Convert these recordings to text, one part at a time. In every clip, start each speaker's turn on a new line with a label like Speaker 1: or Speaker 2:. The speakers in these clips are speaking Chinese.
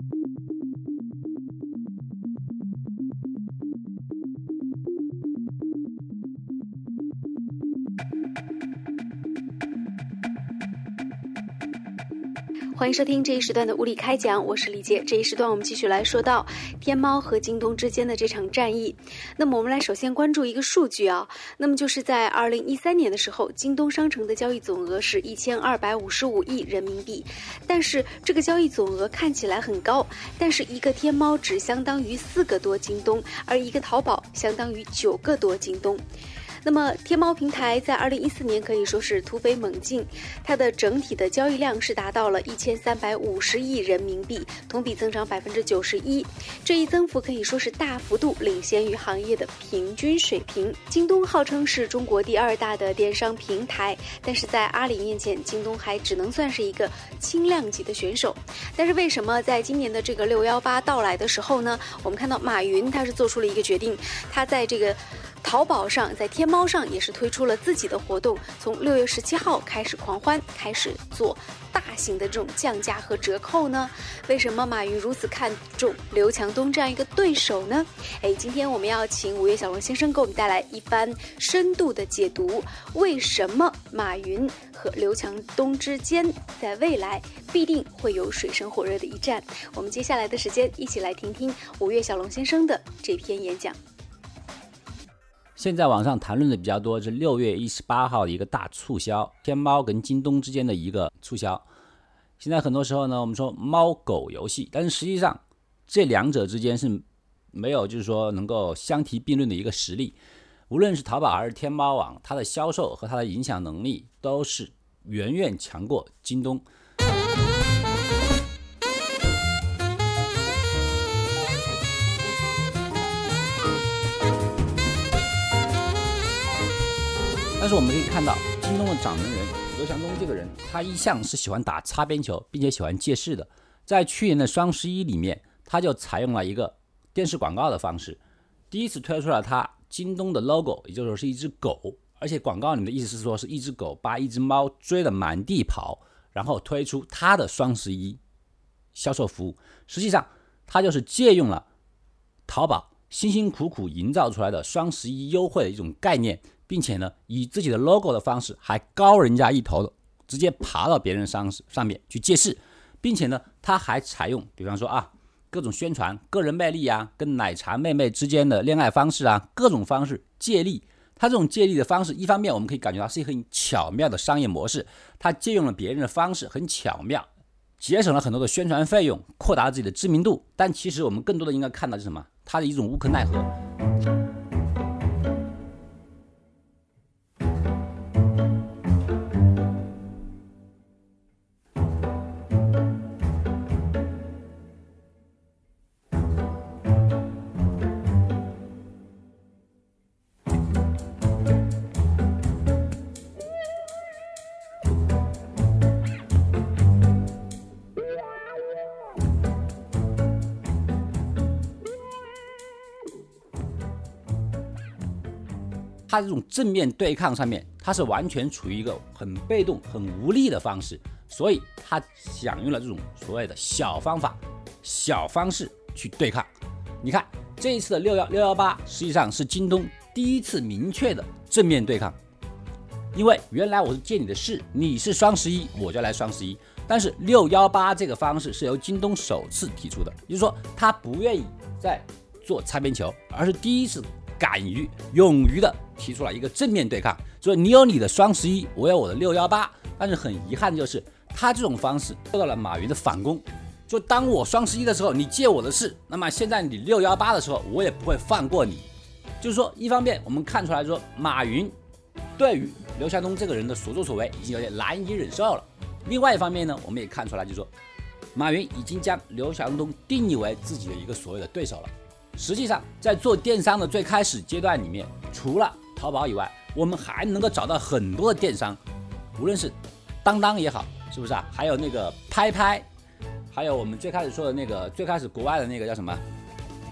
Speaker 1: Thank you. 欢迎收听这一时段的物理开讲，我是李杰。这一时段我们继续来说到天猫和京东之间的这场战役。那么我们来首先关注一个数据啊，那么就是在二零一三年的时候，京东商城的交易总额是一千二百五十五亿人民币，但是这个交易总额看起来很高，但是一个天猫只相当于四个多京东，而一个淘宝相当于九个多京东。那么，天猫平台在二零一四年可以说是突飞猛进，它的整体的交易量是达到了一千三百五十亿人民币，同比增长百分之九十一。这一增幅可以说是大幅度领先于行业的平均水平。京东号称是中国第二大的电商平台，但是在阿里面前，京东还只能算是一个轻量级的选手。但是为什么在今年的这个六幺八到来的时候呢？我们看到马云他是做出了一个决定，他在这个。淘宝上，在天猫上也是推出了自己的活动，从六月十七号开始狂欢，开始做大型的这种降价和折扣呢？为什么马云如此看重刘强东这样一个对手呢？哎，今天我们要请五月小龙先生给我们带来一番深度的解读，为什么马云和刘强东之间在未来必定会有水深火热的一战？我们接下来的时间，一起来听听五月小龙先生的这篇演讲。
Speaker 2: 现在网上谈论的比较多是六月一十八号的一个大促销，天猫跟京东之间的一个促销。现在很多时候呢，我们说猫狗游戏，但是实际上这两者之间是没有就是说能够相提并论的一个实力。无论是淘宝还是天猫网，它的销售和它的影响能力都是远远强过京东。是我们可以看到，京东的掌门人刘强东这个人，他一向是喜欢打擦边球，并且喜欢借势的。在去年的双十一里面，他就采用了一个电视广告的方式，第一次推出了他京东的 logo，也就是说是一只狗，而且广告里的意思是说是一只狗把一只猫追得满地跑，然后推出他的双十一销售服务。实际上，他就是借用了淘宝辛辛苦苦营造出来的双十一优惠的一种概念。并且呢，以自己的 logo 的方式还高人家一头，直接爬到别人上上面去借势，并且呢，他还采用，比方说啊，各种宣传个人魅力啊，跟奶茶妹妹之间的恋爱方式啊，各种方式借力。他这种借力的方式，一方面我们可以感觉到是一个很巧妙的商业模式，他借用了别人的方式，很巧妙，节省了很多的宣传费用，扩大了自己的知名度。但其实我们更多的应该看到是什么？他的一种无可奈何。他这种正面对抗上面，他是完全处于一个很被动、很无力的方式，所以他想用了这种所谓的小方法、小方式去对抗。你看这一次的六幺六幺八，实际上是京东第一次明确的正面对抗，因为原来我是借你的势，你是双十一，我就来双十一。但是六幺八这个方式是由京东首次提出的，也就是说他不愿意再做擦边球，而是第一次。敢于、勇于的提出了一个正面对抗，所以你有你的双十一，我有我的六幺八。但是很遗憾的就是，他这种方式受到了马云的反攻。就当我双十一的时候，你借我的事，那么现在你六幺八的时候，我也不会放过你。就是说，一方面我们看出来说，马云对于刘强东这个人的所作所为已经有点难以忍受了；另外一方面呢，我们也看出来，就是说，马云已经将刘强东定义为自己的一个所谓的对手了。实际上，在做电商的最开始阶段里面，除了淘宝以外，我们还能够找到很多的电商，无论是当当也好，是不是啊？还有那个拍拍，还有我们最开始说的那个最开始国外的那个叫什么？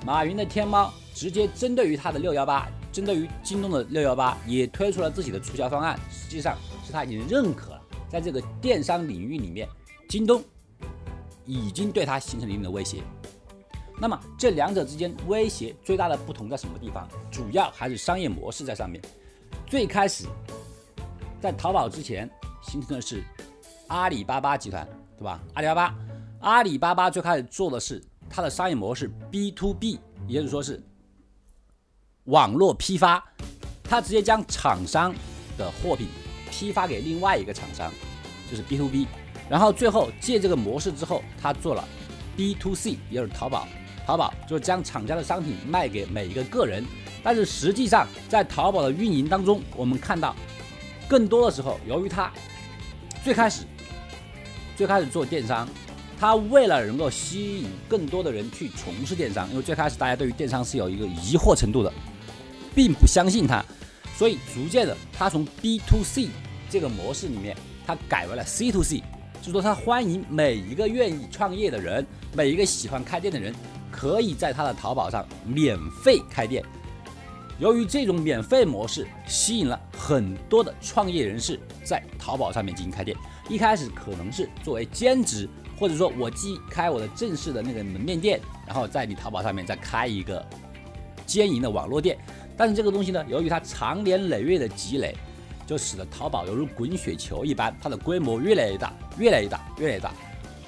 Speaker 2: 马云的天猫，直接针对于他的六幺八，针对于京东的六幺八，也推出了自己的促销方案。实际上是他已经认可了，在这个电商领域里面，京东已经对它形成了一定的威胁。那么这两者之间威胁最大的不同在什么地方？主要还是商业模式在上面。最开始在淘宝之前形成的是阿里巴巴集团，对吧？阿里巴巴，阿里巴巴最开始做的是它的商业模式 B to B，也就是说是网络批发，它直接将厂商的货品批发给另外一个厂商，就是 B to B。然后最后借这个模式之后，它做了 B to C，也就是淘宝。淘宝就是将厂家的商品卖给每一个个人，但是实际上在淘宝的运营当中，我们看到更多的时候，由于它最开始最开始做电商，它为了能够吸引更多的人去从事电商，因为最开始大家对于电商是有一个疑惑程度的，并不相信它，所以逐渐的，它从 B to C 这个模式里面，它改为了 C to C，就是说它欢迎每一个愿意创业的人，每一个喜欢开店的人。可以在他的淘宝上免费开店。由于这种免费模式吸引了很多的创业人士在淘宝上面进行开店。一开始可能是作为兼职，或者说我既开我的正式的那个门面店，然后在你淘宝上面再开一个兼营的网络店。但是这个东西呢，由于它长年累月的积累，就使得淘宝犹如滚雪球一般，它的规模越来越大，越来越大，越来越大，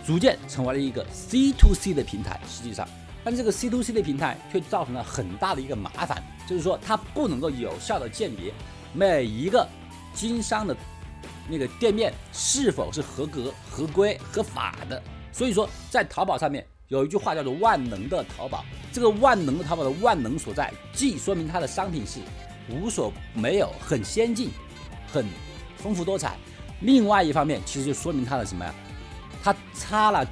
Speaker 2: 逐渐成为了一个 C to C 的平台。实际上。但这个 C to C 的平台却造成了很大的一个麻烦，就是说它不能够有效的鉴别每一个经商的那个店面是否是合格、合规、合法的。所以说，在淘宝上面有一句话叫做“万能的淘宝”。这个万能的淘宝的万能所在，既说明它的商品是无所没有、很先进、很丰富多彩；另外一方面，其实就说明它的什么呀？它擦了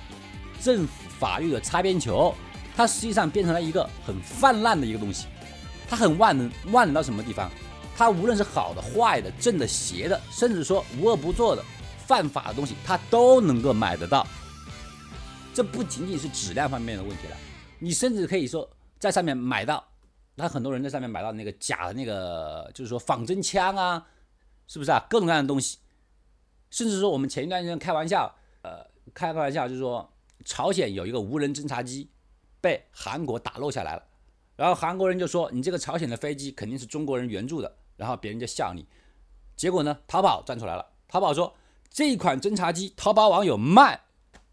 Speaker 2: 政府法律的擦边球。它实际上变成了一个很泛滥的一个东西，它很万能，万能到什么地方？它无论是好的、坏的、正的、邪的，甚至说无恶不作的、犯法的东西，它都能够买得到。这不仅仅是质量方面的问题了，你甚至可以说在上面买到，那很多人在上面买到那个假的那个，就是说仿真枪啊，是不是啊？各种各样的东西，甚至说我们前一段时间开玩笑，呃，开个玩笑就是说，朝鲜有一个无人侦察机。被韩国打落下来了，然后韩国人就说：“你这个朝鲜的飞机肯定是中国人援助的。”然后别人就笑你。结果呢，淘宝站出来了。淘宝说：“这款侦察机淘宝网有卖，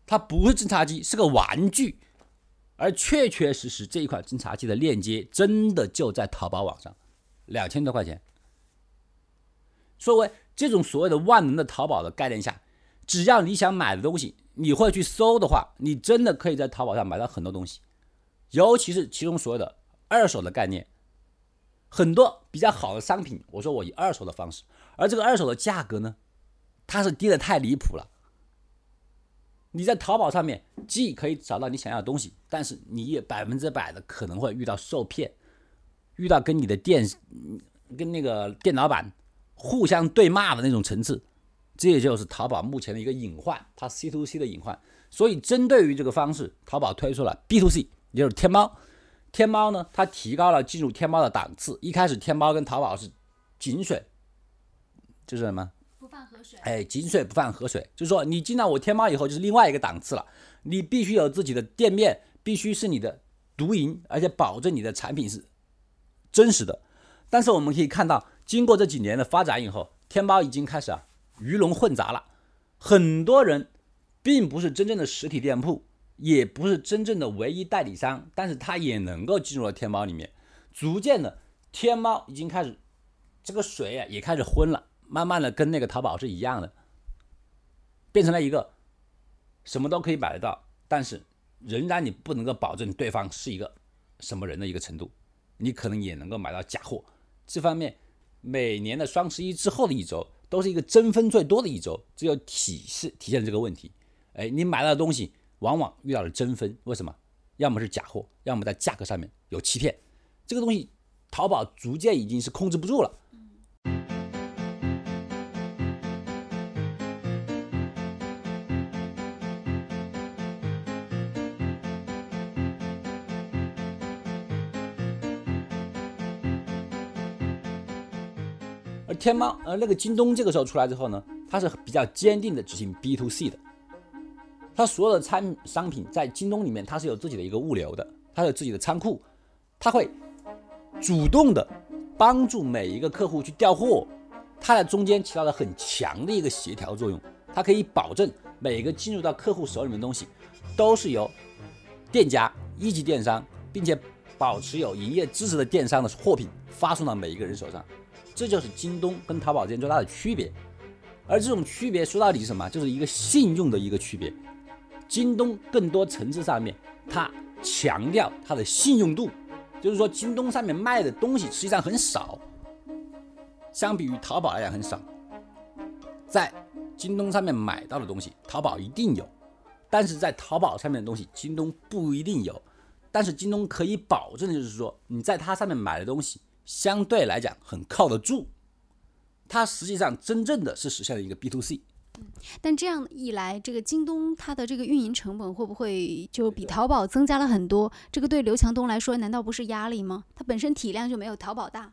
Speaker 2: 它不是侦察机，是个玩具。”而确确实实这一款侦察机的链接真的就在淘宝网上，两千多块钱。作为这种所谓的万能的淘宝的概念下，只要你想买的东西，你会去搜的话，你真的可以在淘宝上买到很多东西。尤其是其中所有的二手的概念，很多比较好的商品，我说我以二手的方式，而这个二手的价格呢，它是低的太离谱了。你在淘宝上面既可以找到你想要的东西，但是你也百分之百的可能会遇到受骗，遇到跟你的店跟那个店老板互相对骂的那种层次，这也就是淘宝目前的一个隐患，它 C to C 的隐患。所以针对于这个方式，淘宝推出了 B to C。也就是天猫，天猫呢，它提高了进入天猫的档次。一开始天猫跟淘宝是井水，就是什么？
Speaker 1: 不犯河水。
Speaker 2: 哎，井水不犯河水，就是说你进到我天猫以后，就是另外一个档次了。你必须有自己的店面，必须是你的独营，而且保证你的产品是真实的。但是我们可以看到，经过这几年的发展以后，天猫已经开始啊鱼龙混杂了，很多人并不是真正的实体店铺。也不是真正的唯一代理商，但是它也能够进入了天猫里面。逐渐的，天猫已经开始，这个水啊也开始昏了，慢慢的跟那个淘宝是一样的，变成了一个什么都可以买得到，但是仍然你不能够保证对方是一个什么人的一个程度，你可能也能够买到假货。这方面，每年的双十一之后的一周都是一个争分最多的一周，这就体示体现这个问题。哎，你买到的东西。往往遇到了真分，为什么？要么是假货，要么在价格上面有欺骗。这个东西，淘宝逐渐已经是控制不住了。而天猫，而那个京东这个时候出来之后呢，它是比较坚定的执行 B to C 的。它所有的产商品在京东里面，它是有自己的一个物流的，它有自己的仓库，它会主动的帮助每一个客户去调货，它在中间起到了很强的一个协调作用，它可以保证每个进入到客户手里面的东西都是由店家一级电商，并且保持有营业资质的电商的货品发送到每一个人手上，这就是京东跟淘宝之间最大的区别。而这种区别说到底是什么？就是一个信用的一个区别。京东更多层次上面，它强调它的信用度，就是说京东上面卖的东西实际上很少，相比于淘宝来讲很少。在京东上面买到的东西，淘宝一定有；但是在淘宝上面的东西，京东不一定有。但是京东可以保证的就是说，你在它上面买的东西，相对来讲很靠得住。它实际上真正的是实现了一个 B to C。
Speaker 1: 但这样一来，这个京东它的这个运营成本会不会就比淘宝增加了很多？这个对刘强东来说，难道不是压力吗？它本身体量就没有淘宝大。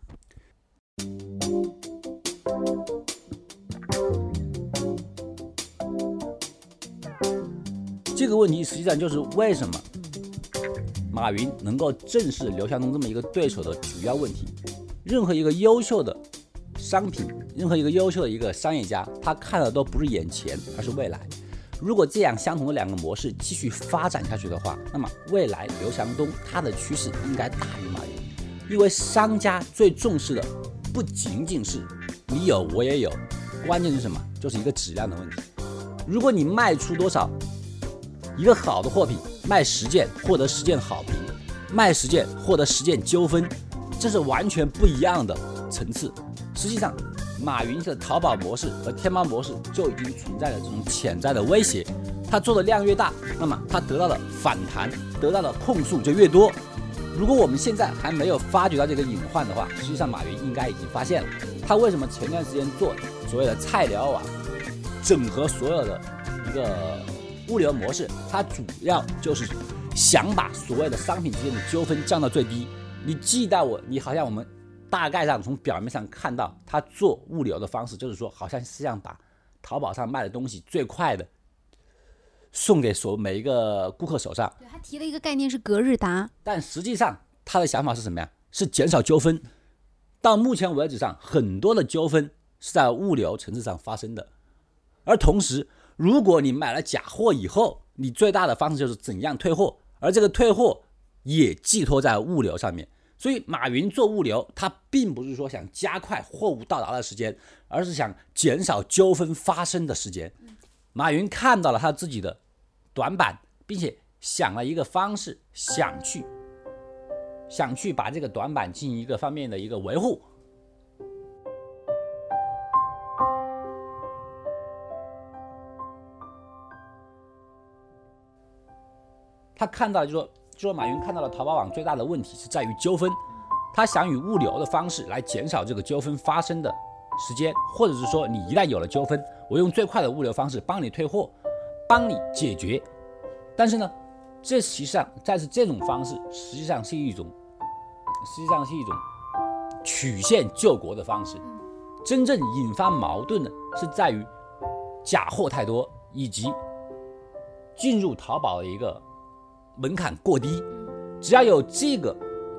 Speaker 2: 这个问题实际上就是为什么马云能够正视刘强东这么一个对手的主要问题。任何一个优秀的。商品，任何一个优秀的一个商业家，他看的都不是眼前，而是未来。如果这样相同的两个模式继续发展下去的话，那么未来刘强东他的趋势应该大于马云，因为商家最重视的不仅仅是你有我也有，关键是什么？就是一个质量的问题。如果你卖出多少，一个好的货品卖十件获得十件好评，卖十件获得十件纠纷，这是完全不一样的层次。实际上，马云的淘宝模式和天猫模式就已经存在着这种潜在的威胁。他做的量越大，那么他得到的反弹、得到的控诉就越多。如果我们现在还没有发觉到这个隐患的话，实际上马云应该已经发现了。他为什么前段时间做所谓的菜鸟网，整合所有的一个物流模式？他主要就是想把所谓的商品之间的纠纷降到最低。你记到我，你好像我们。大概上从表面上看到，他做物流的方式就是说，好像是想把淘宝上卖的东西最快的送给所每一个顾客手上。
Speaker 1: 对他提了一个概念是隔日达，
Speaker 2: 但实际上他的想法是什么呀？是减少纠纷。到目前为止上，很多的纠纷是在物流层次上发生的。而同时，如果你买了假货以后，你最大的方式就是怎样退货，而这个退货也寄托在物流上面。所以，马云做物流，他并不是说想加快货物到达的时间，而是想减少纠纷发生的时间。马云看到了他自己的短板，并且想了一个方式，想去想去把这个短板进行一个方面的一个维护。他看到就说。说马云看到了淘宝网最大的问题是在于纠纷，他想以物流的方式来减少这个纠纷发生的时间，或者是说你一旦有了纠纷，我用最快的物流方式帮你退货，帮你解决。但是呢，这实际上但是这种方式实际上是一种，实际上是一种曲线救国的方式。真正引发矛盾的是在于假货太多，以及进入淘宝的一个。门槛过低，只要有这个，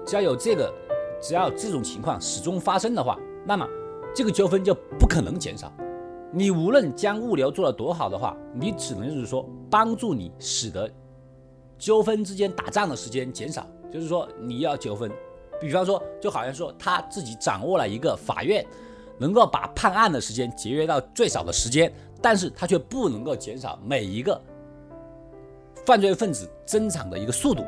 Speaker 2: 只要有这个，只要这种情况始终发生的话，那么这个纠纷就不可能减少。你无论将物流做得多好的话，你只能就是说帮助你使得纠纷之间打仗的时间减少。就是说你要纠纷，比方说就好像说他自己掌握了一个法院能够把判案的时间节约到最少的时间，但是他却不能够减少每一个。犯罪分子增长的一个速度，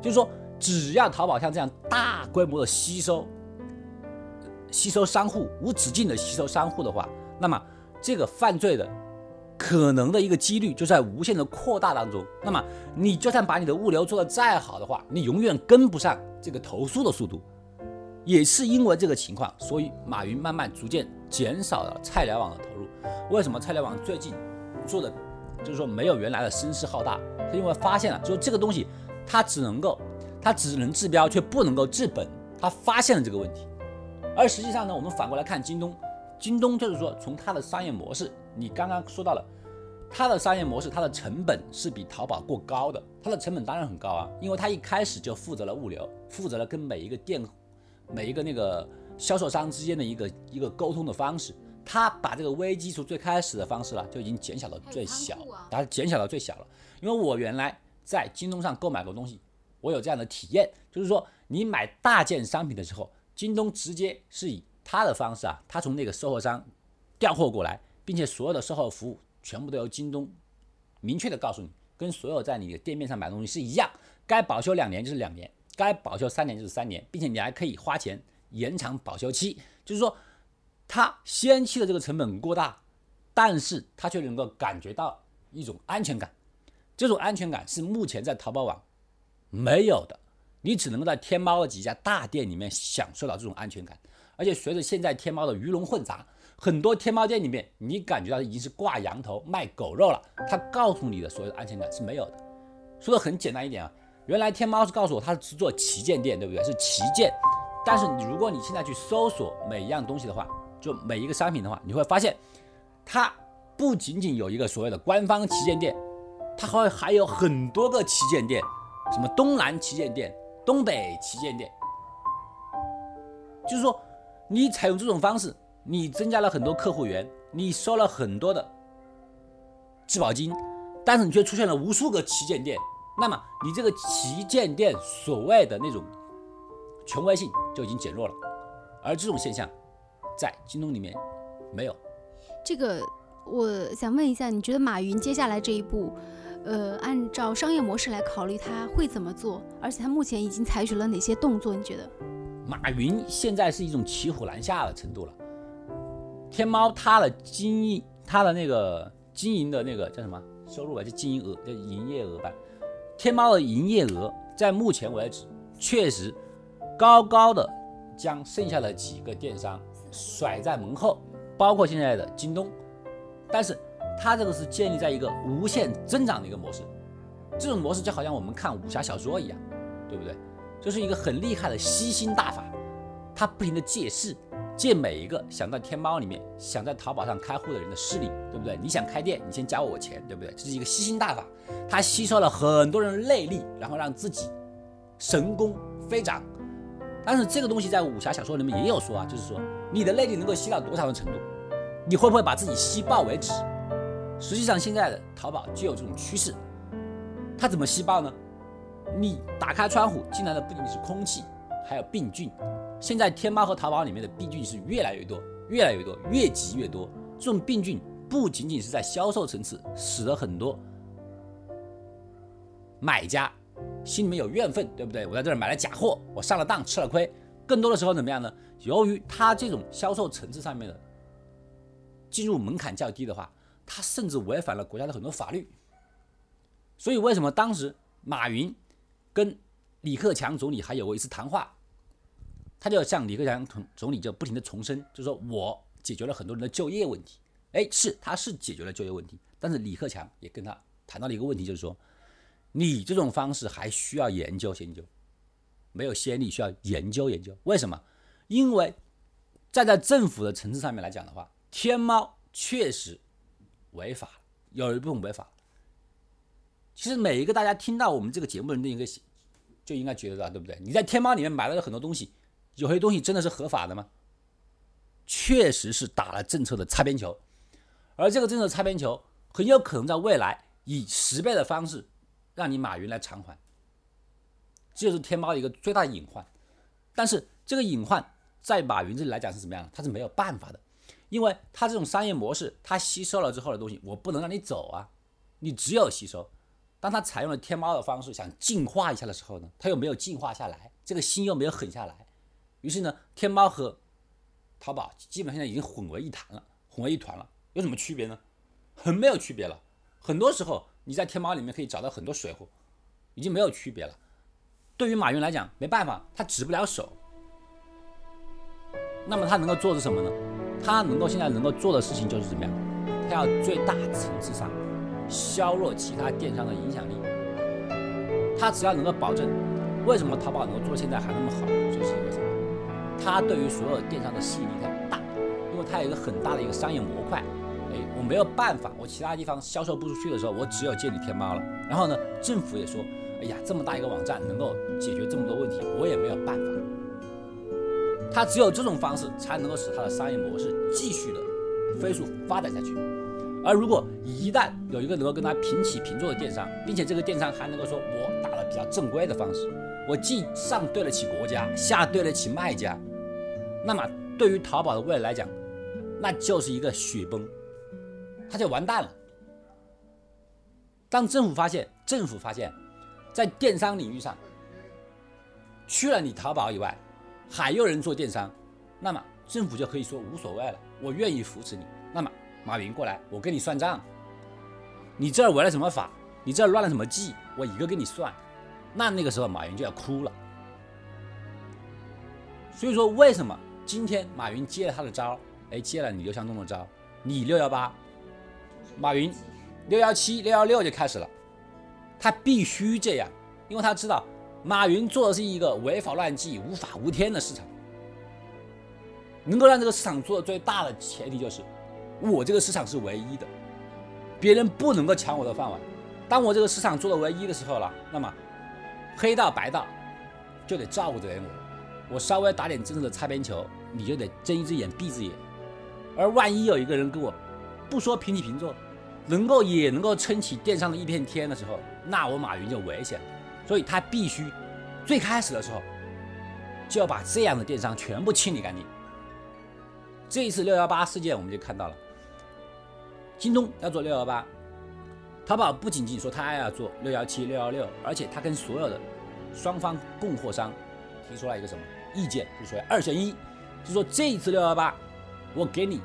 Speaker 2: 就是说，只要淘宝像这样大规模的吸收、吸收商户、无止境的吸收商户的话，那么这个犯罪的可能的一个几率就在无限的扩大当中。那么你就算把你的物流做得再好的话，你永远跟不上这个投诉的速度。也是因为这个情况，所以马云慢慢逐渐减少了菜鸟网的投入。为什么菜鸟网最近做的？就是说没有原来的声势浩大，是因为发现了，就是这个东西，它只能够，它只能治标，却不能够治本。他发现了这个问题，而实际上呢，我们反过来看京东，京东就是说从它的商业模式，你刚刚说到了，它的商业模式，它的成本是比淘宝过高的。它的成本当然很高啊，因为它一开始就负责了物流，负责了跟每一个店、每一个那个销售商之间的一个一个沟通的方式。它把这个危机从最开始的方式了，就已经减小到最小，把它减小到最小了。因为我原来在京东上购买过东西，我有这样的体验，就是说你买大件商品的时候，京东直接是以他的方式啊，他从那个售后商调货过来，并且所有的售后服务全部都由京东明确的告诉你，跟所有在你的店面上买东西是一样，该保修两年就是两年，该保修三年就是三年，并且你还可以花钱延长保修期，就是说。他先期的这个成本过大，但是他却能够感觉到一种安全感，这种安全感是目前在淘宝网没有的，你只能够在天猫的几家大店里面享受到这种安全感。而且随着现在天猫的鱼龙混杂，很多天猫店里面你感觉到已经是挂羊头卖狗肉了，他告诉你的所有的安全感是没有的。说的很简单一点啊，原来天猫是告诉我它是做旗舰店，对不对？是旗舰，但是你如果你现在去搜索每一样东西的话，就每一个商品的话，你会发现，它不仅仅有一个所谓的官方旗舰店，它还还有很多个旗舰店，什么东南旗舰店、东北旗舰店。就是说，你采用这种方式，你增加了很多客户源，你收了很多的质保金，但是你却出现了无数个旗舰店，那么你这个旗舰店所谓的那种权威性就已经减弱了，而这种现象。在京东里面没有
Speaker 1: 这个，我想问一下，你觉得马云接下来这一步，呃，按照商业模式来考虑，他会怎么做？而且他目前已经采取了哪些动作？你觉得？
Speaker 2: 马云现在是一种骑虎难下的程度了。天猫它的经营，它的那个经营的那个叫什么收入吧？就经营额，叫营业额吧。天猫的营业额在目前为止确实高高的将剩下的几个电商。甩在门后，包括现在的京东，但是它这个是建立在一个无限增长的一个模式，这种模式就好像我们看武侠小说一样，对不对？就是一个很厉害的吸星大法，它不停的借势，借每一个想在天猫里面、想在淘宝上开户的人的势力，对不对？你想开店，你先交我钱，对不对？这是一个吸星大法，它吸收了很多人的内力，然后让自己神功飞涨。但是这个东西在武侠小说里面也有说啊，就是说你的内力能够吸到多少的程度，你会不会把自己吸爆为止？实际上现在的淘宝就有这种趋势，它怎么吸爆呢？你打开窗户进来的不仅仅是空气，还有病菌。现在天猫和淘宝里面的病菌是越来越多，越来越多，越积越多。这种病菌不仅仅是在销售层次，使得很多买家。心里面有怨愤，对不对？我在这儿买了假货，我上了当，吃了亏。更多的时候怎么样呢？由于他这种销售层次上面的进入门槛较低的话，他甚至违反了国家的很多法律。所以为什么当时马云跟李克强总理还有过一次谈话，他就向李克强总总理就不停的重申，就说我解决了很多人的就业问题。哎，是他是解决了就业问题，但是李克强也跟他谈到了一个问题，就是说。你这种方式还需要研究研究，没有先例，需要研究研究。为什么？因为站在政府的层次上面来讲的话，天猫确实违法，有一部分违法。其实每一个大家听到我们这个节目的人都应该就应该觉得，对不对？你在天猫里面买了很多东西，有些东西真的是合法的吗？确实是打了政策的擦边球，而这个政策擦边球很有可能在未来以十倍的方式。让你马云来偿还，这就是天猫的一个最大的隐患。但是这个隐患在马云这里来讲是怎么样？他是没有办法的，因为他这种商业模式，他吸收了之后的东西，我不能让你走啊，你只有吸收。当他采用了天猫的方式想进化一下的时候呢，他又没有进化下来，这个心又没有狠下来。于是呢，天猫和淘宝基本上已经混为一谈了，混为一团了。有什么区别呢？很没有区别了。很多时候。你在天猫里面可以找到很多水货，已经没有区别了。对于马云来讲，没办法，他止不了手。那么他能够做的是什么呢？他能够现在能够做的事情就是怎么样？他要最大层次上削弱其他电商的影响力。他只要能够保证，为什么淘宝能够做到现在还那么好，就是因为什么？他对于所有电商的吸引力太大，因为它有一个很大的一个商业模块。哎，我没有办法，我其他地方销售不出去的时候，我只有借你天猫了。然后呢，政府也说，哎呀，这么大一个网站能够解决这么多问题，我也没有办法。他只有这种方式才能够使他的商业模式继续的飞速发展下去。而如果一旦有一个能够跟他平起平坐的电商，并且这个电商还能够说我打了比较正规的方式，我既上对得起国家，下对得起卖家，那么对于淘宝的未来来讲，那就是一个雪崩，他就完蛋了。当政府发现，政府发现，在电商领域上，去了你淘宝以外，还有人做电商，那么政府就可以说无所谓了，我愿意扶持你。那么马云过来，我跟你算账，你这儿违了什么法？你这儿乱了什么纪？我一个给你算。那那个时候马云就要哭了。所以说，为什么今天马云接了他的招？哎，接了你刘强东的招，你六幺八，马云六幺七、六幺六就开始了。他必须这样，因为他知道马云做的是一个违法乱纪、无法无天的市场。能够让这个市场做的最大的前提就是，我这个市场是唯一的，别人不能够抢我的饭碗。当我这个市场做的唯一的时候了，那么黑道白道就得照顾着我，我稍微打点政策的擦边球，你就得睁一只眼闭一只眼。而万一有一个人跟我不说平起平坐，能够也能够撑起电商的一片天的时候，那我马云就危险了。所以他必须最开始的时候就要把这样的电商全部清理干净。这一次六幺八事件，我们就看到了，京东要做六幺八，淘宝不仅仅说他要做六幺七、六幺六，而且他跟所有的双方供货商提出了一个什么意见，就是说二选一，就说这一次六幺八，我给你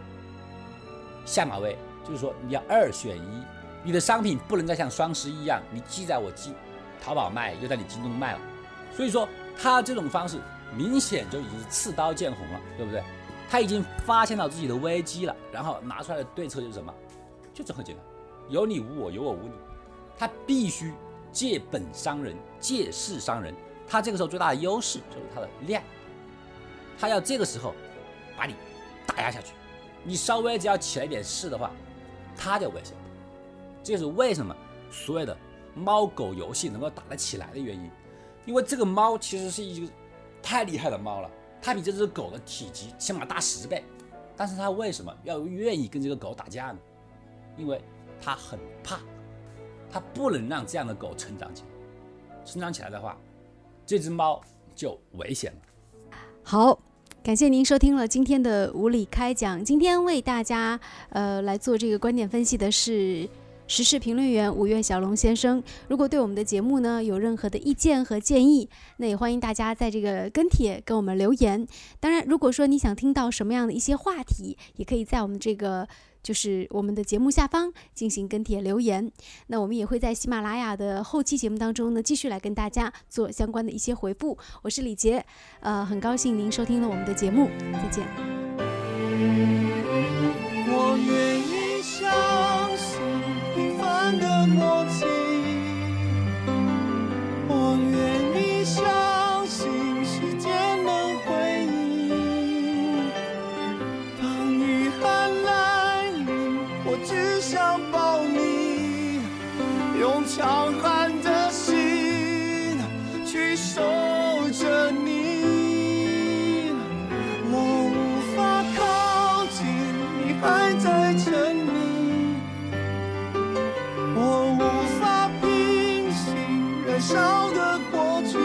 Speaker 2: 下马威，就是说你要二选一，你的商品不能再像双十一一样，你记在我记淘宝卖，又在你京东卖了，所以说他这种方式明显就已经是刺刀见红了，对不对？他已经发现到自己的危机了，然后拿出来的对策就是什么？就这么简单，有你无我，有我无你。他必须借本伤人，借势伤人。他这个时候最大的优势就是他的量，他要这个时候把你打压下去。你稍微只要起来一点势的话，他就危险。这是为什么所谓的猫狗游戏能够打得起来的原因，因为这个猫其实是一个太厉害的猫了。它比这只狗的体积起码大十倍，但是它为什么要愿意跟这个狗打架呢？因为它很怕，它不能让这样的狗成长起来。成长起来的话，这只猫就危险了。
Speaker 1: 好，感谢您收听了今天的无理开讲。今天为大家呃来做这个观点分析的是。时事评论员五月小龙先生，如果对我们的节目呢有任何的意见和建议，那也欢迎大家在这个跟帖跟我们留言。当然，如果说你想听到什么样的一些话题，也可以在我们这个就是我们的节目下方进行跟帖留言。那我们也会在喜马拉雅的后期节目当中呢，继续来跟大家做相关的一些回复。我是李杰，呃，很高兴您收听了我们的节目，再见。要的过去，